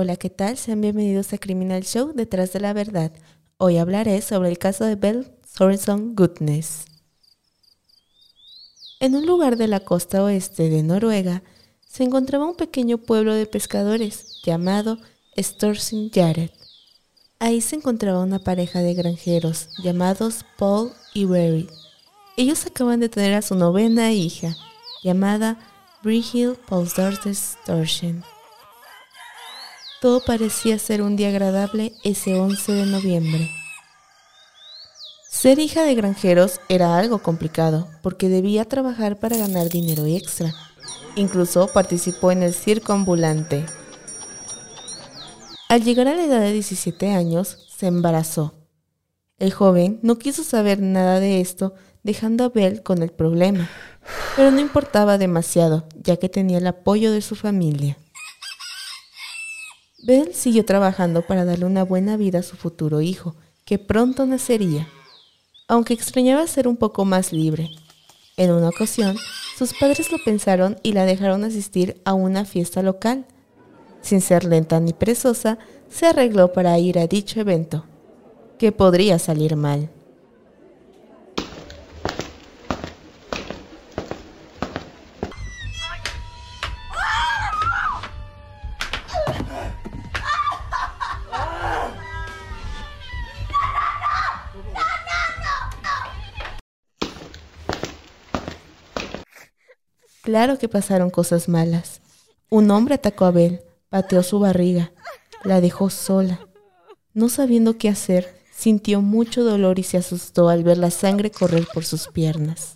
Hola, ¿qué tal? Sean bienvenidos a Criminal Show Detrás de la Verdad. Hoy hablaré sobre el caso de Bell Sorenson Goodness. En un lugar de la costa oeste de Noruega se encontraba un pequeño pueblo de pescadores llamado Storsin Jared. Ahí se encontraba una pareja de granjeros llamados Paul y Barry. Ellos acaban de tener a su novena hija, llamada Brighild Paulsdorfer Storsen. Todo parecía ser un día agradable ese 11 de noviembre. Ser hija de granjeros era algo complicado porque debía trabajar para ganar dinero extra. Incluso participó en el circo ambulante. Al llegar a la edad de 17 años, se embarazó. El joven no quiso saber nada de esto, dejando a Bell con el problema, pero no importaba demasiado, ya que tenía el apoyo de su familia. Bell siguió trabajando para darle una buena vida a su futuro hijo, que pronto nacería, aunque extrañaba ser un poco más libre. En una ocasión, sus padres lo pensaron y la dejaron asistir a una fiesta local. Sin ser lenta ni perezosa, se arregló para ir a dicho evento, que podría salir mal. Claro que pasaron cosas malas. Un hombre atacó a Bel, pateó su barriga, la dejó sola. No sabiendo qué hacer, sintió mucho dolor y se asustó al ver la sangre correr por sus piernas.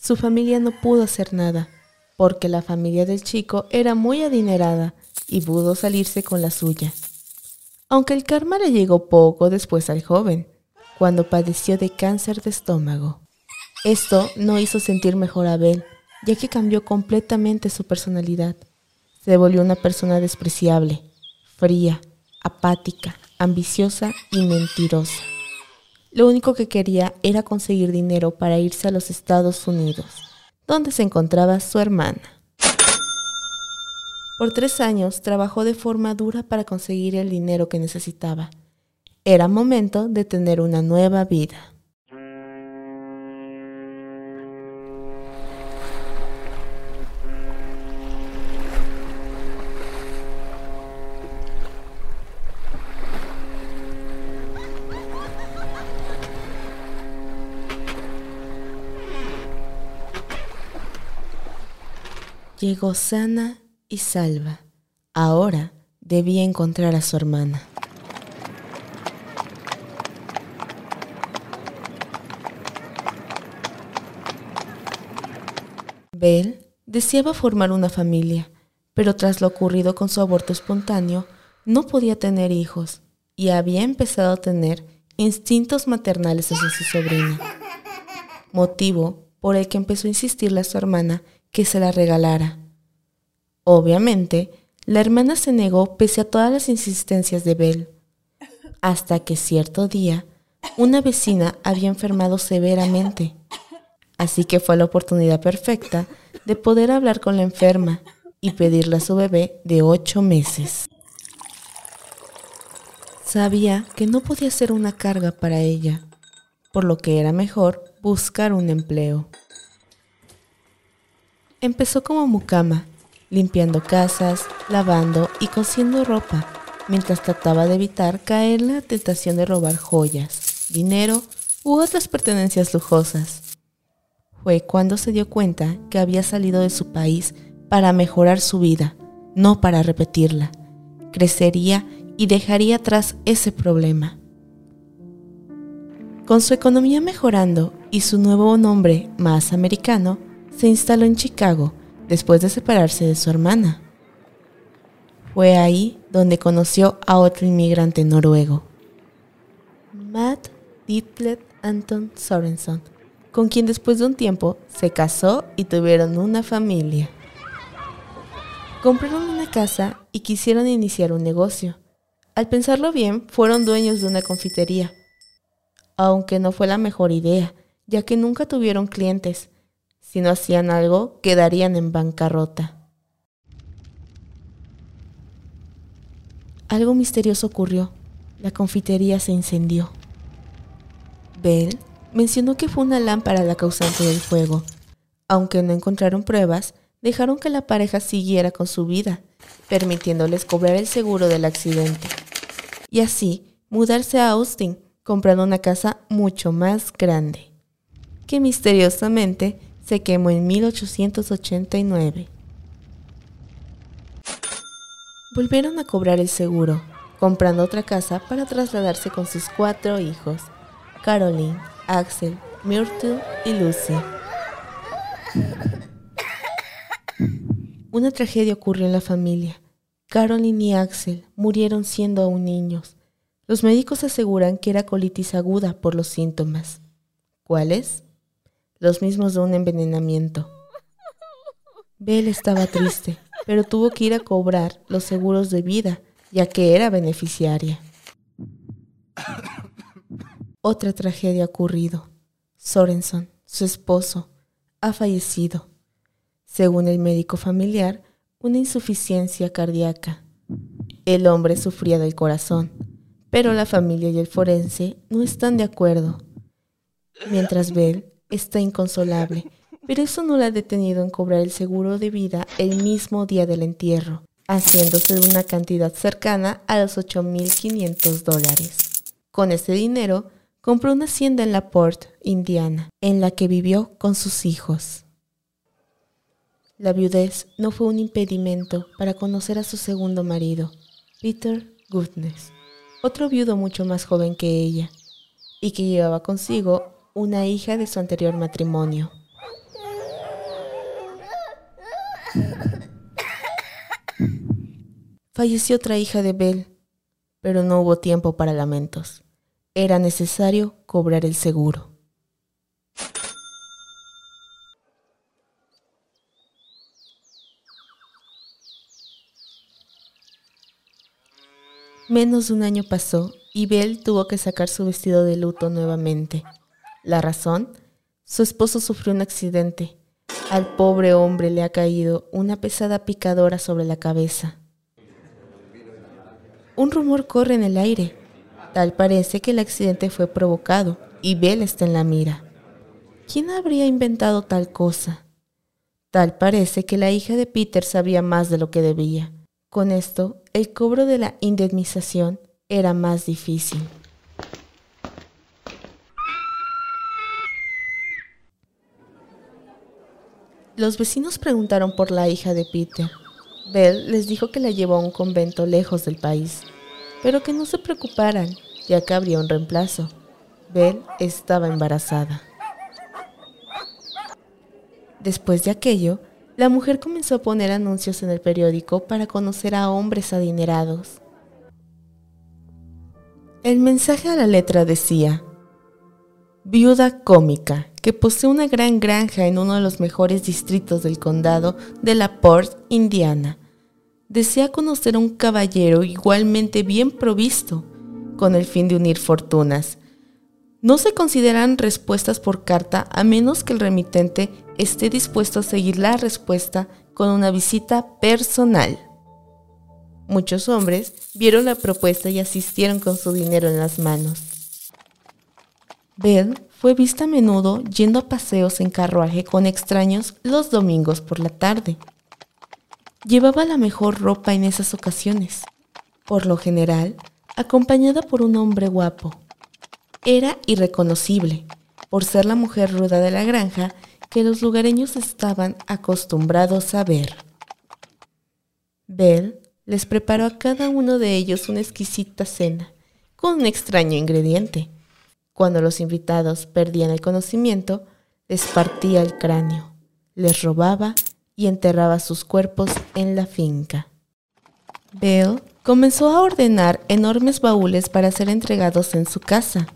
Su familia no pudo hacer nada, porque la familia del chico era muy adinerada y pudo salirse con la suya. Aunque el karma le llegó poco después al joven, cuando padeció de cáncer de estómago. Esto no hizo sentir mejor a Bell, ya que cambió completamente su personalidad. Se volvió una persona despreciable, fría, apática, ambiciosa y mentirosa. Lo único que quería era conseguir dinero para irse a los Estados Unidos, donde se encontraba su hermana. Por tres años trabajó de forma dura para conseguir el dinero que necesitaba. Era momento de tener una nueva vida. Llegó sana y salva. Ahora debía encontrar a su hermana. Bell deseaba formar una familia, pero tras lo ocurrido con su aborto espontáneo, no podía tener hijos y había empezado a tener instintos maternales hacia su sobrina, motivo por el que empezó a insistirle a su hermana que se la regalara. Obviamente, la hermana se negó pese a todas las insistencias de Belle, hasta que cierto día una vecina había enfermado severamente. Así que fue la oportunidad perfecta de poder hablar con la enferma y pedirle a su bebé de ocho meses. Sabía que no podía ser una carga para ella, por lo que era mejor buscar un empleo. Empezó como mucama, limpiando casas, lavando y cosiendo ropa, mientras trataba de evitar caer en la tentación de robar joyas, dinero u otras pertenencias lujosas. Fue cuando se dio cuenta que había salido de su país para mejorar su vida, no para repetirla. Crecería y dejaría atrás ese problema. Con su economía mejorando y su nuevo nombre más americano, se instaló en Chicago después de separarse de su hermana. Fue ahí donde conoció a otro inmigrante noruego, Matt Ditlet Anton Sorenson, con quien después de un tiempo se casó y tuvieron una familia. Compraron una casa y quisieron iniciar un negocio. Al pensarlo bien, fueron dueños de una confitería, aunque no fue la mejor idea, ya que nunca tuvieron clientes si no hacían algo, quedarían en bancarrota. Algo misterioso ocurrió. La confitería se incendió. Bell mencionó que fue una lámpara la causante del fuego. Aunque no encontraron pruebas, dejaron que la pareja siguiera con su vida, permitiéndoles cobrar el seguro del accidente. Y así, mudarse a Austin, comprando una casa mucho más grande, que misteriosamente se quemó en 1889. Volvieron a cobrar el seguro, comprando otra casa para trasladarse con sus cuatro hijos, Caroline, Axel, Myrtle y Lucy. Una tragedia ocurrió en la familia. Caroline y Axel murieron siendo aún niños. Los médicos aseguran que era colitis aguda por los síntomas. ¿Cuáles? Los mismos de un envenenamiento. Belle estaba triste, pero tuvo que ir a cobrar los seguros de vida, ya que era beneficiaria. Otra tragedia ha ocurrido. Sorenson, su esposo, ha fallecido. Según el médico familiar, una insuficiencia cardíaca. El hombre sufría del corazón, pero la familia y el forense no están de acuerdo. Mientras Bell está inconsolable, pero eso no la ha detenido en cobrar el seguro de vida el mismo día del entierro, haciéndose de una cantidad cercana a los 8.500 dólares. Con ese dinero, compró una hacienda en La Porte, Indiana, en la que vivió con sus hijos. La viudez no fue un impedimento para conocer a su segundo marido, Peter Goodness, otro viudo mucho más joven que ella, y que llevaba consigo una hija de su anterior matrimonio. Falleció otra hija de Bell, pero no hubo tiempo para lamentos era necesario cobrar el seguro. Menos de un año pasó y Belle tuvo que sacar su vestido de luto nuevamente. La razón, su esposo sufrió un accidente. Al pobre hombre le ha caído una pesada picadora sobre la cabeza. Un rumor corre en el aire. Tal parece que el accidente fue provocado y Bell está en la mira. ¿Quién habría inventado tal cosa? Tal parece que la hija de Peter sabía más de lo que debía. Con esto, el cobro de la indemnización era más difícil. Los vecinos preguntaron por la hija de Peter. Bell les dijo que la llevó a un convento lejos del país pero que no se preocuparan, ya que habría un reemplazo. Belle estaba embarazada. Después de aquello, la mujer comenzó a poner anuncios en el periódico para conocer a hombres adinerados. El mensaje a la letra decía, Viuda cómica, que posee una gran granja en uno de los mejores distritos del condado de La Porte, Indiana, desea conocer a un caballero igualmente bien provisto, con el fin de unir fortunas. No se consideran respuestas por carta a menos que el remitente esté dispuesto a seguir la respuesta con una visita personal. Muchos hombres vieron la propuesta y asistieron con su dinero en las manos. Bell fue vista a menudo yendo a paseos en carruaje con extraños los domingos por la tarde. Llevaba la mejor ropa en esas ocasiones, por lo general acompañada por un hombre guapo. Era irreconocible, por ser la mujer ruda de la granja que los lugareños estaban acostumbrados a ver. Bell les preparó a cada uno de ellos una exquisita cena, con un extraño ingrediente. Cuando los invitados perdían el conocimiento, les partía el cráneo, les robaba y enterraba sus cuerpos en la finca. Bell comenzó a ordenar enormes baúles para ser entregados en su casa.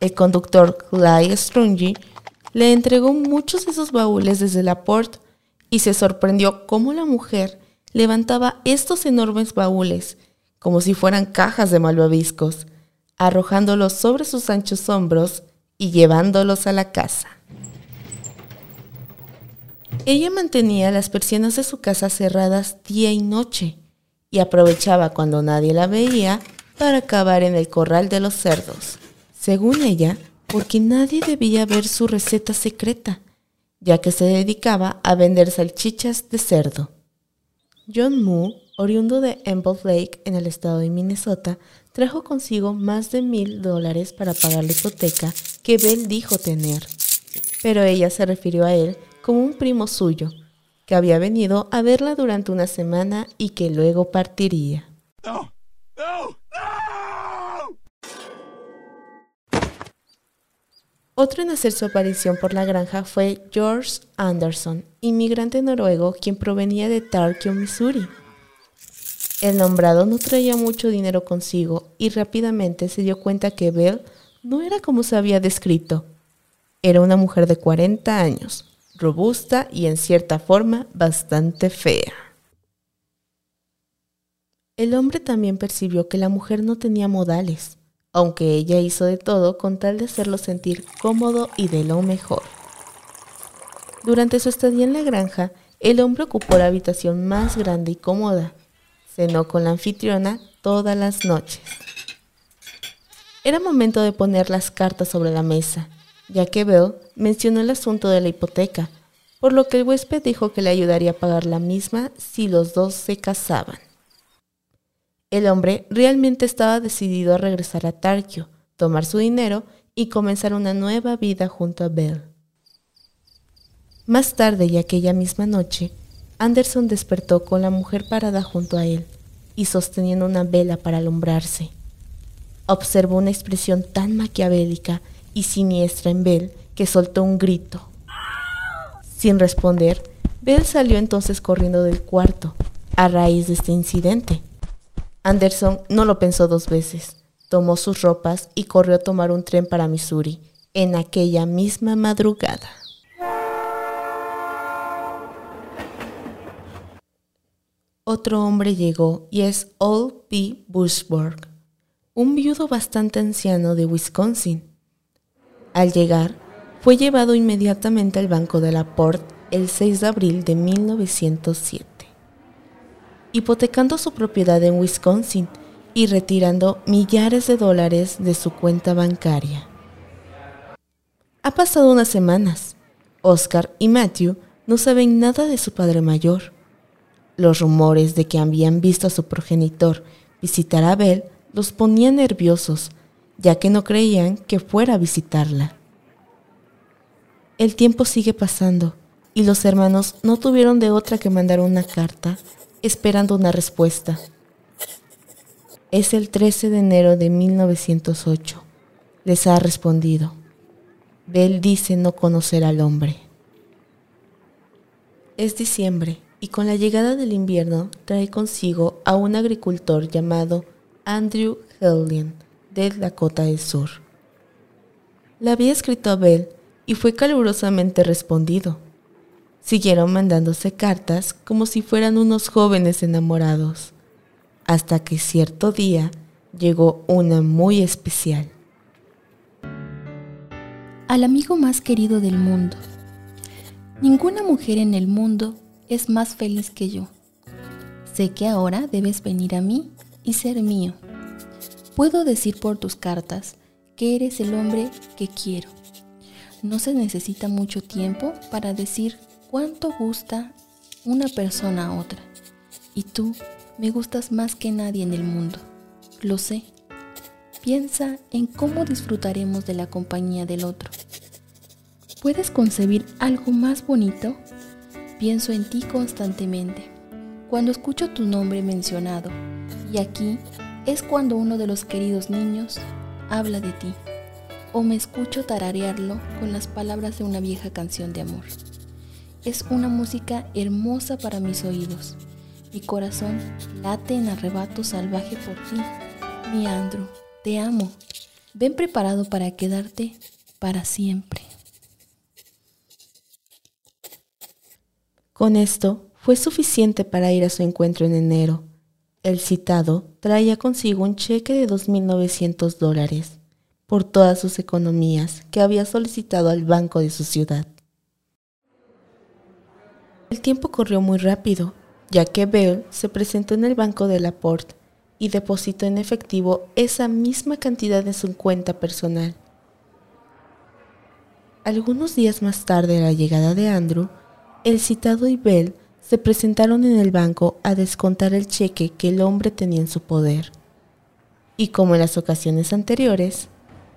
El conductor Clyde Strungy le entregó muchos de esos baúles desde la port y se sorprendió cómo la mujer levantaba estos enormes baúles como si fueran cajas de malvaviscos, arrojándolos sobre sus anchos hombros y llevándolos a la casa. Ella mantenía las persianas de su casa cerradas día y noche y aprovechaba cuando nadie la veía para acabar en el corral de los cerdos. Según ella, porque nadie debía ver su receta secreta, ya que se dedicaba a vender salchichas de cerdo. John Moo, oriundo de Emble Lake en el estado de Minnesota, trajo consigo más de mil dólares para pagar la hipoteca que Bell dijo tener, pero ella se refirió a él como un primo suyo, que había venido a verla durante una semana y que luego partiría. Otro en hacer su aparición por la granja fue George Anderson, inmigrante noruego quien provenía de Tarkio, Missouri. El nombrado no traía mucho dinero consigo y rápidamente se dio cuenta que Belle no era como se había descrito. Era una mujer de 40 años, robusta y en cierta forma bastante fea. El hombre también percibió que la mujer no tenía modales aunque ella hizo de todo con tal de hacerlo sentir cómodo y de lo mejor. Durante su estadía en la granja, el hombre ocupó la habitación más grande y cómoda. Cenó con la anfitriona todas las noches. Era momento de poner las cartas sobre la mesa, ya que Bell mencionó el asunto de la hipoteca, por lo que el huésped dijo que le ayudaría a pagar la misma si los dos se casaban. El hombre realmente estaba decidido a regresar a Tarkio, tomar su dinero y comenzar una nueva vida junto a Bell. Más tarde y aquella misma noche, Anderson despertó con la mujer parada junto a él y sosteniendo una vela para alumbrarse. Observó una expresión tan maquiavélica y siniestra en Bell que soltó un grito. Sin responder, Bell salió entonces corriendo del cuarto a raíz de este incidente. Anderson no lo pensó dos veces. Tomó sus ropas y corrió a tomar un tren para Missouri en aquella misma madrugada. Otro hombre llegó y es Old P. Bushburg, un viudo bastante anciano de Wisconsin. Al llegar, fue llevado inmediatamente al banco de la Port el 6 de abril de 1907 hipotecando su propiedad en Wisconsin y retirando millares de dólares de su cuenta bancaria. Ha pasado unas semanas. Oscar y Matthew no saben nada de su padre mayor. Los rumores de que habían visto a su progenitor visitar a Belle los ponían nerviosos, ya que no creían que fuera a visitarla. El tiempo sigue pasando y los hermanos no tuvieron de otra que mandar una carta esperando una respuesta. Es el 13 de enero de 1908. Les ha respondido. Bell dice no conocer al hombre. Es diciembre y con la llegada del invierno trae consigo a un agricultor llamado Andrew Hellion de Dakota del Sur. Le había escrito a Bell y fue calurosamente respondido. Siguieron mandándose cartas como si fueran unos jóvenes enamorados, hasta que cierto día llegó una muy especial. Al amigo más querido del mundo. Ninguna mujer en el mundo es más feliz que yo. Sé que ahora debes venir a mí y ser mío. Puedo decir por tus cartas que eres el hombre que quiero. No se necesita mucho tiempo para decir cuánto gusta una persona a otra. Y tú me gustas más que nadie en el mundo. Lo sé. Piensa en cómo disfrutaremos de la compañía del otro. ¿Puedes concebir algo más bonito? Pienso en ti constantemente. Cuando escucho tu nombre mencionado, y aquí es cuando uno de los queridos niños habla de ti, o me escucho tararearlo con las palabras de una vieja canción de amor. Es una música hermosa para mis oídos. Mi corazón late en arrebato salvaje por ti. Mi Andrew, te amo. Ven preparado para quedarte para siempre. Con esto fue suficiente para ir a su encuentro en enero. El citado traía consigo un cheque de 2.900 dólares por todas sus economías que había solicitado al banco de su ciudad. El tiempo corrió muy rápido ya que Bell se presentó en el banco de Laporte y depositó en efectivo esa misma cantidad en su cuenta personal. Algunos días más tarde de la llegada de Andrew, el citado y Bell se presentaron en el banco a descontar el cheque que el hombre tenía en su poder. Y como en las ocasiones anteriores,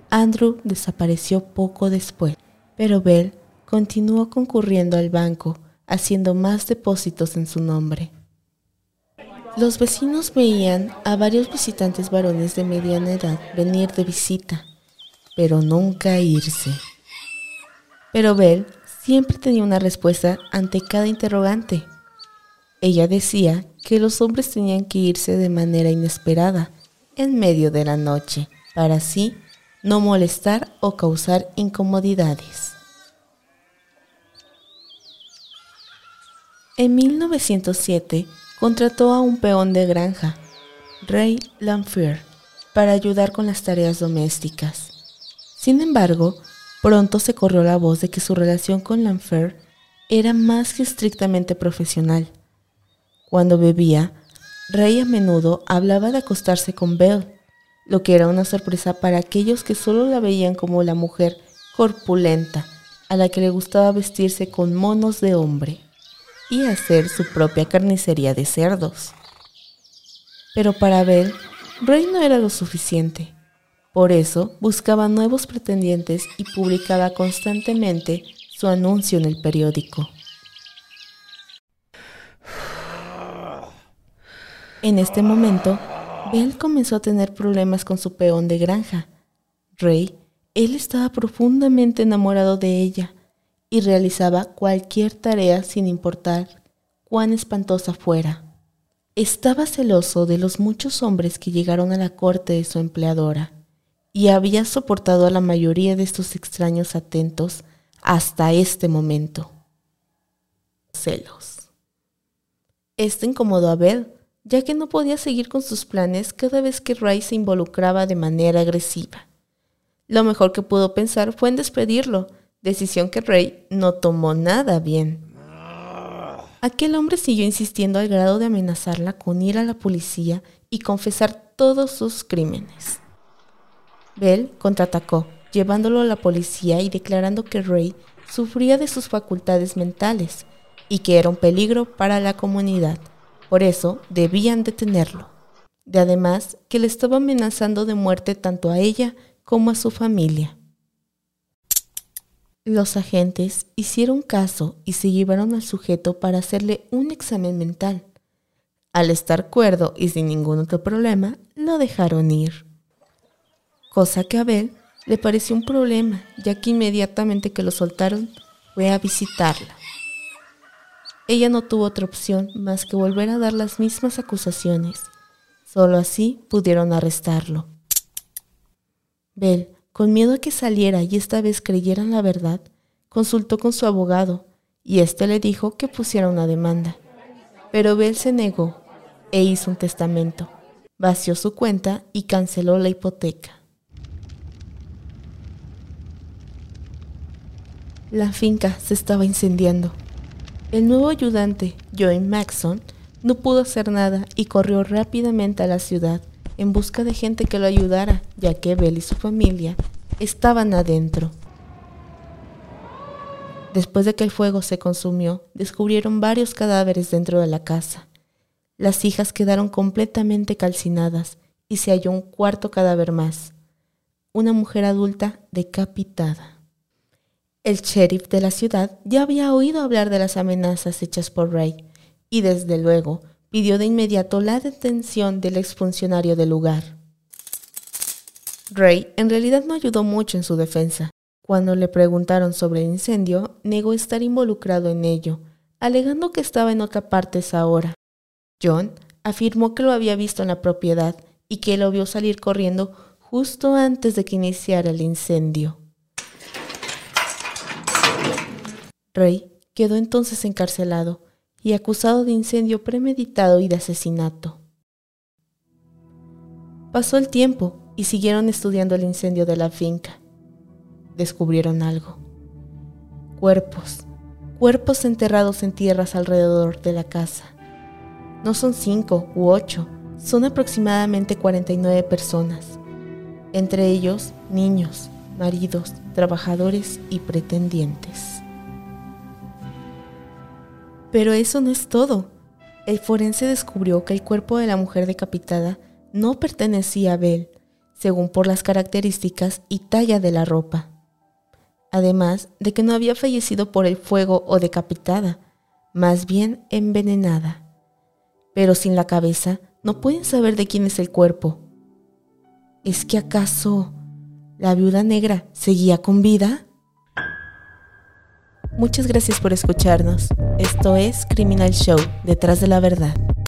Andrew desapareció poco después, pero Bell continuó concurriendo al banco, haciendo más depósitos en su nombre. Los vecinos veían a varios visitantes varones de mediana edad venir de visita, pero nunca irse. Pero Bell siempre tenía una respuesta ante cada interrogante. Ella decía que los hombres tenían que irse de manera inesperada, en medio de la noche, para así no molestar o causar incomodidades. En 1907 contrató a un peón de granja, Ray Lanfear, para ayudar con las tareas domésticas. Sin embargo, pronto se corrió la voz de que su relación con Lanfear era más que estrictamente profesional. Cuando bebía, Ray a menudo hablaba de acostarse con Belle, lo que era una sorpresa para aquellos que solo la veían como la mujer corpulenta a la que le gustaba vestirse con monos de hombre y hacer su propia carnicería de cerdos. Pero para Bell, Ray no era lo suficiente. Por eso buscaba nuevos pretendientes y publicaba constantemente su anuncio en el periódico. En este momento, Bell comenzó a tener problemas con su peón de granja. Ray, él estaba profundamente enamorado de ella y realizaba cualquier tarea sin importar cuán espantosa fuera. Estaba celoso de los muchos hombres que llegaron a la corte de su empleadora y había soportado a la mayoría de estos extraños atentos hasta este momento. Celos. Esto incomodó a Bell, ya que no podía seguir con sus planes cada vez que Ray se involucraba de manera agresiva. Lo mejor que pudo pensar fue en despedirlo, decisión que Rey no tomó nada bien. Aquel hombre siguió insistiendo al grado de amenazarla con ir a la policía y confesar todos sus crímenes. Bell contraatacó, llevándolo a la policía y declarando que Ray sufría de sus facultades mentales y que era un peligro para la comunidad. Por eso debían detenerlo. De además que le estaba amenazando de muerte tanto a ella como a su familia. Los agentes hicieron caso y se llevaron al sujeto para hacerle un examen mental. Al estar cuerdo y sin ningún otro problema, lo dejaron ir. Cosa que a Abel le pareció un problema, ya que inmediatamente que lo soltaron fue a visitarla. Ella no tuvo otra opción más que volver a dar las mismas acusaciones. Solo así pudieron arrestarlo. Bell con miedo a que saliera y esta vez creyeran la verdad, consultó con su abogado y éste le dijo que pusiera una demanda. Pero Bell se negó e hizo un testamento, vació su cuenta y canceló la hipoteca. La finca se estaba incendiando. El nuevo ayudante, Joey Maxson, no pudo hacer nada y corrió rápidamente a la ciudad en busca de gente que lo ayudara, ya que Bell y su familia estaban adentro. Después de que el fuego se consumió, descubrieron varios cadáveres dentro de la casa. Las hijas quedaron completamente calcinadas y se halló un cuarto cadáver más, una mujer adulta decapitada. El sheriff de la ciudad ya había oído hablar de las amenazas hechas por Ray y desde luego pidió de inmediato la detención del exfuncionario del lugar. Ray en realidad no ayudó mucho en su defensa. Cuando le preguntaron sobre el incendio, negó estar involucrado en ello, alegando que estaba en otra parte esa hora. John afirmó que lo había visto en la propiedad y que lo vio salir corriendo justo antes de que iniciara el incendio. Ray quedó entonces encarcelado, y acusado de incendio premeditado y de asesinato. Pasó el tiempo y siguieron estudiando el incendio de la finca. Descubrieron algo. Cuerpos, cuerpos enterrados en tierras alrededor de la casa. No son cinco u ocho, son aproximadamente 49 personas, entre ellos niños, maridos, trabajadores y pretendientes. Pero eso no es todo. El forense descubrió que el cuerpo de la mujer decapitada no pertenecía a Bell, según por las características y talla de la ropa. Además de que no había fallecido por el fuego o decapitada, más bien envenenada. Pero sin la cabeza no pueden saber de quién es el cuerpo. ¿Es que acaso la viuda negra seguía con vida? Muchas gracias por escucharnos. Esto es Criminal Show, detrás de la verdad.